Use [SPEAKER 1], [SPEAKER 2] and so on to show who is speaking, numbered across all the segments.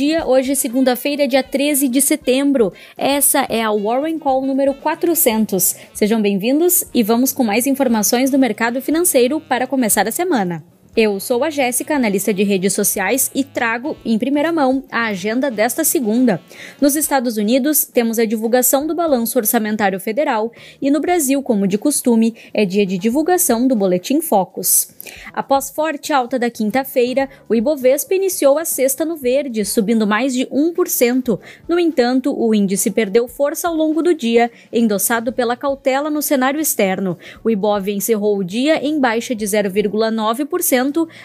[SPEAKER 1] Dia, hoje é segunda-feira, dia 13 de setembro. Essa é a Warren Call número 400. Sejam bem-vindos e vamos com mais informações do mercado financeiro para começar a semana. Eu sou a Jéssica, analista de redes sociais, e trago em primeira mão a agenda desta segunda. Nos Estados Unidos, temos a divulgação do Balanço Orçamentário Federal e no Brasil, como de costume, é dia de divulgação do Boletim Focus. Após forte alta da quinta-feira, o Ibovespa iniciou a sexta no verde, subindo mais de 1%. No entanto, o índice perdeu força ao longo do dia, endossado pela cautela no cenário externo. O Ibov encerrou o dia em baixa de 0,9%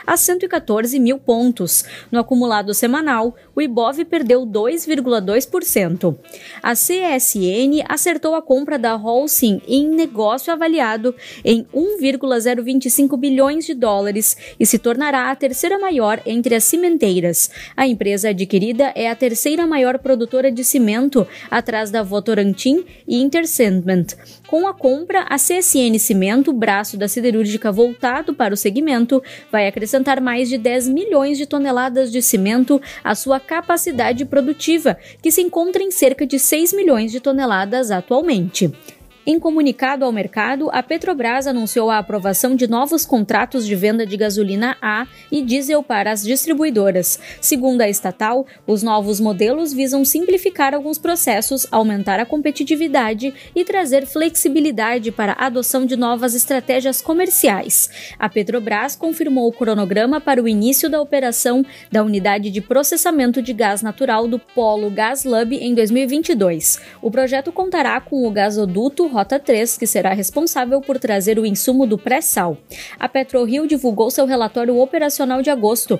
[SPEAKER 1] a 114 mil pontos. No acumulado semanal, o Ibov perdeu 2,2%. A CSN acertou a compra da Holcim em negócio avaliado em 1,025 bilhões de dólares e se tornará a terceira maior entre as cimenteiras. A empresa adquirida é a terceira maior produtora de cimento, atrás da Votorantim e Intersandment. Com a compra, a CSN Cimento, braço da siderúrgica voltado para o segmento, vai acrescentar mais de 10 milhões de toneladas de cimento à sua capacidade produtiva, que se encontra em cerca de 6 milhões de toneladas atualmente. Em comunicado ao mercado, a Petrobras anunciou a aprovação de novos contratos de venda de gasolina A e diesel para as distribuidoras. Segundo a estatal, os novos modelos visam simplificar alguns processos, aumentar a competitividade e trazer flexibilidade para a adoção de novas estratégias comerciais. A Petrobras confirmou o cronograma para o início da operação da unidade de processamento de gás natural do Polo Gas Lub em 2022. O projeto contará com o gasoduto Rota 3, que será responsável por trazer o insumo do pré-sal. A PetroRio divulgou seu relatório operacional de agosto.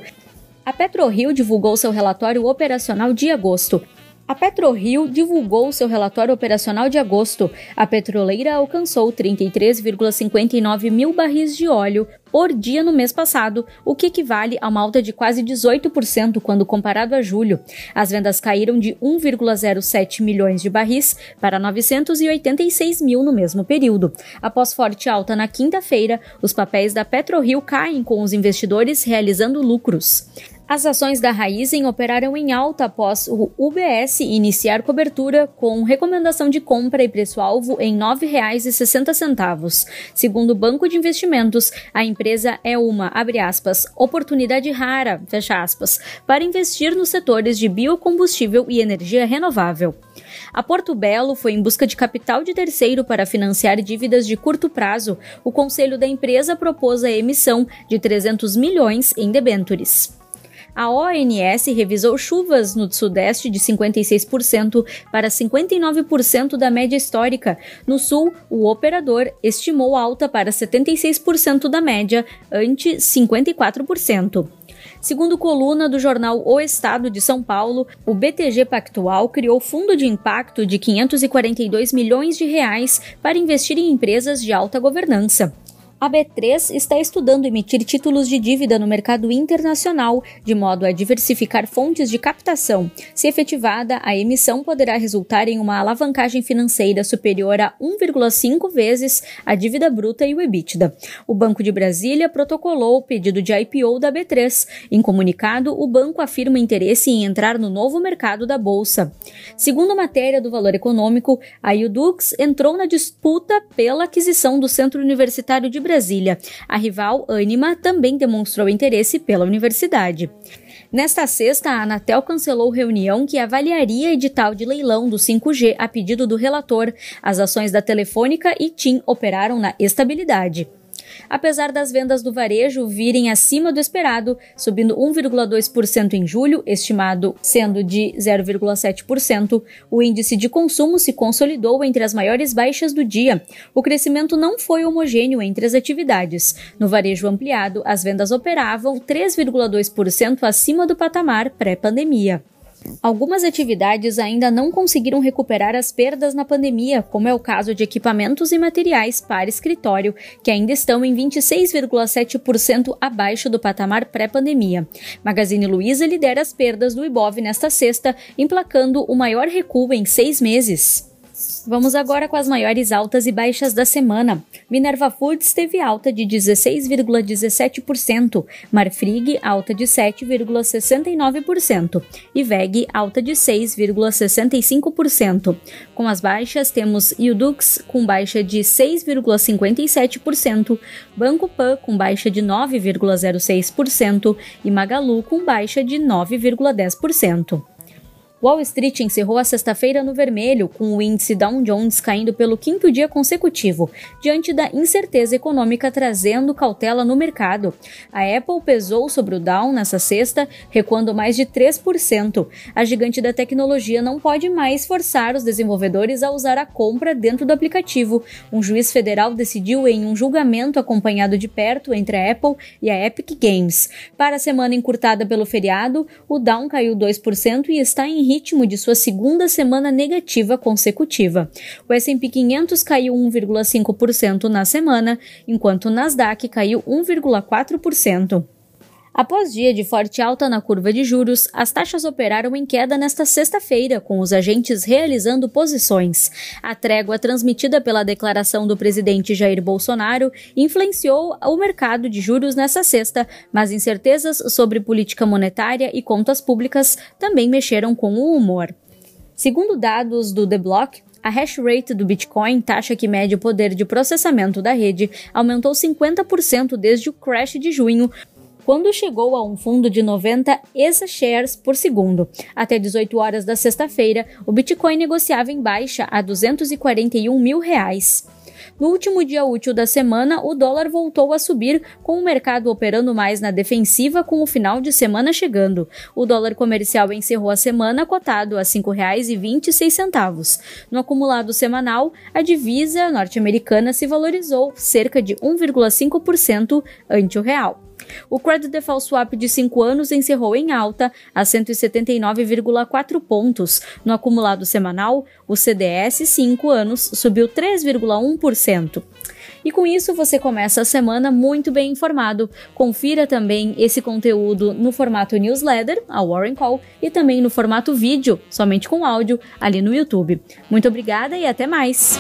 [SPEAKER 1] A PetroRio divulgou seu relatório operacional de agosto. A PetroRio divulgou seu relatório operacional de agosto. A petroleira alcançou 33,59 mil barris de óleo por dia no mês passado, o que equivale a uma alta de quase 18% quando comparado a julho. As vendas caíram de 1,07 milhões de barris para 986 mil no mesmo período. Após forte alta na quinta-feira, os papéis da PetroRio caem com os investidores realizando lucros. As ações da Raizen operaram em alta após o UBS iniciar cobertura com recomendação de compra e preço-alvo em R$ 9,60. Segundo o Banco de Investimentos, a empresa é uma, aspas, oportunidade rara, aspas, para investir nos setores de biocombustível e energia renovável. A Porto Belo foi em busca de capital de terceiro para financiar dívidas de curto prazo. O conselho da empresa propôs a emissão de 300 milhões em debêntures. A ONS revisou chuvas no Sudeste de 56% para 59% da média histórica. No Sul, o operador estimou alta para 76% da média, ante 54%. Segundo coluna do jornal O Estado de São Paulo, o BTG Pactual criou fundo de impacto de 542 milhões de reais para investir em empresas de alta governança. A B3 está estudando emitir títulos de dívida no mercado internacional, de modo a diversificar fontes de captação. Se efetivada, a emissão poderá resultar em uma alavancagem financeira superior a 1,5 vezes a dívida bruta e o EBITDA. O Banco de Brasília protocolou o pedido de IPO da B3. Em comunicado, o banco afirma interesse em entrar no novo mercado da bolsa. Segundo matéria do Valor Econômico, a Udux entrou na disputa pela aquisição do Centro Universitário de Brasília Brasília. A rival Anima também demonstrou interesse pela universidade. Nesta sexta, a Anatel cancelou reunião que avaliaria edital de leilão do 5G a pedido do relator. As ações da Telefônica e TIM operaram na estabilidade. Apesar das vendas do varejo virem acima do esperado, subindo 1,2% em julho, estimado sendo de 0,7%, o índice de consumo se consolidou entre as maiores baixas do dia. O crescimento não foi homogêneo entre as atividades. No varejo ampliado, as vendas operavam 3,2% acima do patamar pré-pandemia. Algumas atividades ainda não conseguiram recuperar as perdas na pandemia, como é o caso de equipamentos e materiais para escritório, que ainda estão em 26,7% abaixo do patamar pré-pandemia. Magazine Luiza lidera as perdas do Ibov nesta sexta, emplacando o maior recuo em seis meses. Vamos agora com as maiores altas e baixas da semana. Minerva Foods teve alta de 16,17%, Marfrig alta de 7,69% e VEG alta de 6,65%. Com as baixas temos Udux com baixa de 6,57%, Banco Pan com baixa de 9,06% e Magalu com baixa de 9,10%. Wall Street encerrou a sexta-feira no vermelho, com o índice Dow Jones caindo pelo quinto dia consecutivo, diante da incerteza econômica trazendo cautela no mercado. A Apple pesou sobre o Dow nessa sexta, recuando mais de 3%. A gigante da tecnologia não pode mais forçar os desenvolvedores a usar a compra dentro do aplicativo. Um juiz federal decidiu em um julgamento acompanhado de perto entre a Apple e a Epic Games. Para a semana encurtada pelo feriado, o Dow caiu 2% e está em ritmo de sua segunda semana negativa consecutiva. O S&P 500 caiu 1,5% na semana, enquanto o Nasdaq caiu 1,4%. Após dia de forte alta na curva de juros, as taxas operaram em queda nesta sexta-feira, com os agentes realizando posições. A trégua transmitida pela declaração do presidente Jair Bolsonaro influenciou o mercado de juros nesta sexta, mas incertezas sobre política monetária e contas públicas também mexeram com o humor. Segundo dados do The Block, a hash rate do Bitcoin, taxa que mede o poder de processamento da rede, aumentou 50% desde o crash de junho, quando chegou a um fundo de 90 ETH por segundo. Até 18 horas da sexta-feira, o Bitcoin negociava em baixa a 241 mil reais. No último dia útil da semana, o dólar voltou a subir, com o mercado operando mais na defensiva com o final de semana chegando. O dólar comercial encerrou a semana cotado a R$ 5,26. No acumulado semanal, a divisa norte-americana se valorizou cerca de 1,5% ante o real. O Credit Default Swap de 5 anos encerrou em alta a 179,4 pontos. No acumulado semanal, o CDS 5 anos subiu 3,1%. E com isso você começa a semana muito bem informado. Confira também esse conteúdo no formato newsletter, a Warren Call, e também no formato vídeo, somente com áudio, ali no YouTube. Muito obrigada e até mais!